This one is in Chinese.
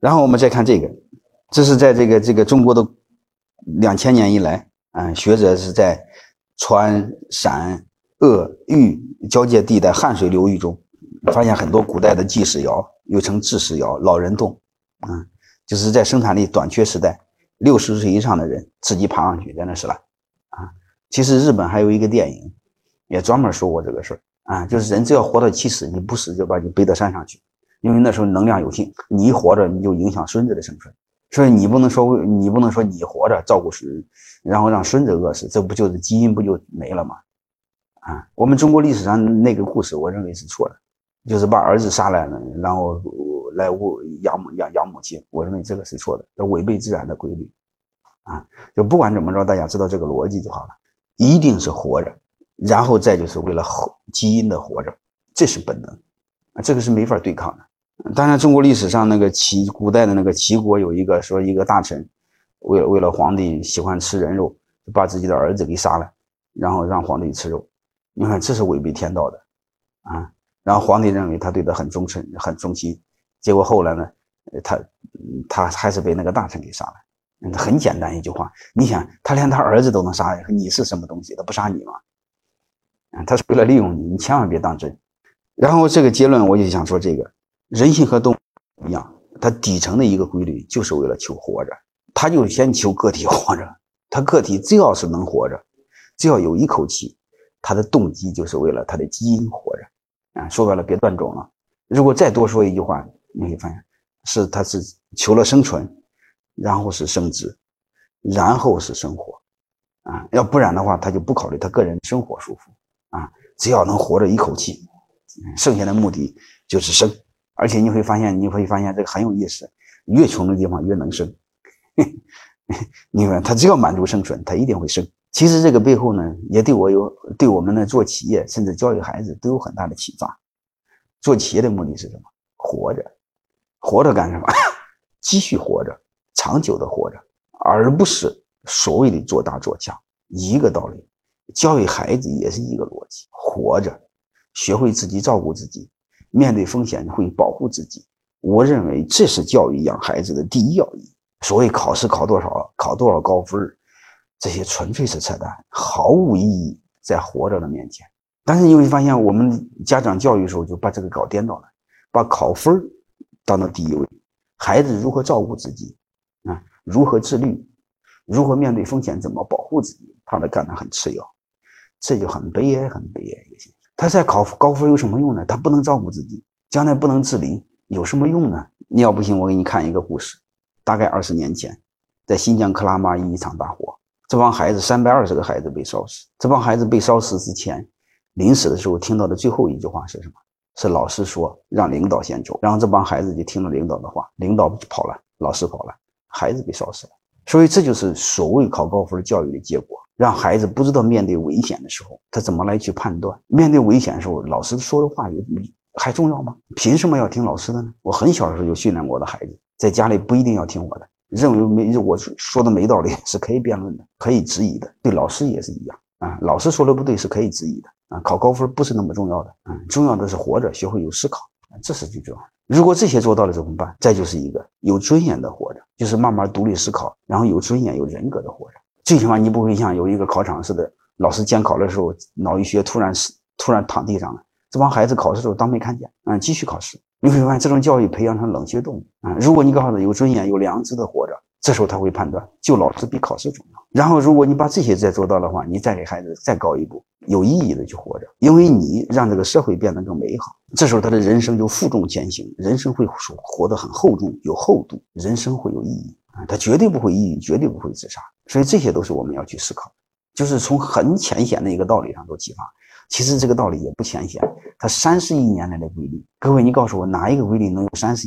然后我们再看这个，这是在这个这个中国的两千年以来，嗯，学者是在川陕鄂豫交界地带汉水流域中，发现很多古代的祭祀窑，又称制石窑、老人洞，啊，就是在生产力短缺时代，六十岁以上的人自己爬上去在那是了，啊，其实日本还有一个电影，也专门说过这个事儿，啊，就是人只要活到七十，你不死就把你背到山上去。因为那时候能量有限，你一活着你就影响孙子的生存，所以你不能说你不能说你活着照顾孙，然后让孙子饿死，这不就是基因不就没了吗？啊，我们中国历史上那个故事，我认为是错的，就是把儿子杀来了，然后来物养母养养母亲，我认为这个是错的，这违背自然的规律。啊，就不管怎么着，大家知道这个逻辑就好了，一定是活着，然后再就是为了基因的活着，这是本能，啊，这个是没法对抗的。当然，中国历史上那个齐古代的那个齐国有一个说一个大臣，为了为了皇帝喜欢吃人肉，把自己的儿子给杀了，然后让皇帝吃肉。你看这是违背天道的啊！然后皇帝认为他对他很忠诚、很忠心，结果后来呢，他他还是被那个大臣给杀了。很简单一句话，你想他连他儿子都能杀，你是什么东西？他不杀你吗？啊，他是为了利用你，你千万别当真。然后这个结论我就想说这个。人性和动物一样，它底层的一个规律就是为了求活着，它就先求个体活着。它个体只要是能活着，只要有一口气，它的动机就是为了它的基因活着。啊，说白了，别断种了。如果再多说一句话，你会发现是它是求了生存，然后是生殖，然后是生活。啊，要不然的话，他就不考虑他个人生活舒服。啊，只要能活着一口气，剩下的目的就是生。而且你会发现，你会发现这个很有意思，越穷的地方越能生。你看，他只要满足生存，他一定会生。其实这个背后呢，也对我有，对我们的做企业，甚至教育孩子都有很大的启发。做企业的目的是什么？活着，活着干什么？继续活着，长久的活着，而不是所谓的做大做强。一个道理，教育孩子也是一个逻辑，活着，学会自己照顾自己。面对风险会保护自己，我认为这是教育养孩子的第一要义。所谓考试考多少，考多少高分，这些纯粹是扯淡，毫无意义，在活着的面前。但是你会发现，我们家长教育的时候就把这个搞颠倒了，把考分当到第一位，孩子如何照顾自己，啊，如何自律，如何面对风险，怎么保护自己，他们干的很次要，这就很悲哀，很悲哀一个现象。他在考高分有什么用呢？他不能照顾自己，将来不能自理，有什么用呢？你要不信，我给你看一个故事。大概二十年前，在新疆克拉玛依一场大火，这帮孩子三百二十个孩子被烧死。这帮孩子被烧死之前，临死的时候听到的最后一句话是什么？是老师说让领导先走，然后这帮孩子就听了领导的话，领导跑了，老师跑了，孩子被烧死了。所以这就是所谓考高分教育的结果。让孩子不知道面对危险的时候，他怎么来去判断？面对危险的时候，老师说的话有还重要吗？凭什么要听老师的呢？我很小的时候就训练我的孩子，在家里不一定要听我的，认为没我说的没道理是可以辩论的，可以质疑的。对老师也是一样啊，老师说的不对是可以质疑的啊。考高分不是那么重要的啊，重要的是活着，学会有思考，这是最重要的。如果这些做到了怎么办？再就是一个有尊严的活着，就是慢慢独立思考，然后有尊严、有人格的活着。最起码你不会像有一个考场似的，老师监考的时候脑溢血突然，突然躺地上了，这帮孩子考试的时候当没看见，啊，继续考试。你会发现这种教育培养成冷血动物啊！如果你告诉他有尊严、有良知的活着，这时候他会判断救老师比考试重要。然后如果你把这些再做到的话，你再给孩子再高一步，有意义的去活着，因为你让这个社会变得更美好，这时候他的人生就负重前行，人生会活得很厚重、有厚度，人生会有意义啊。他绝对不会抑郁，绝对不会自杀，所以这些都是我们要去思考，就是从很浅显的一个道理上做启发。其实这个道理也不浅显，它三十亿年来的规律。各位，你告诉我哪一个规律能有三十亿？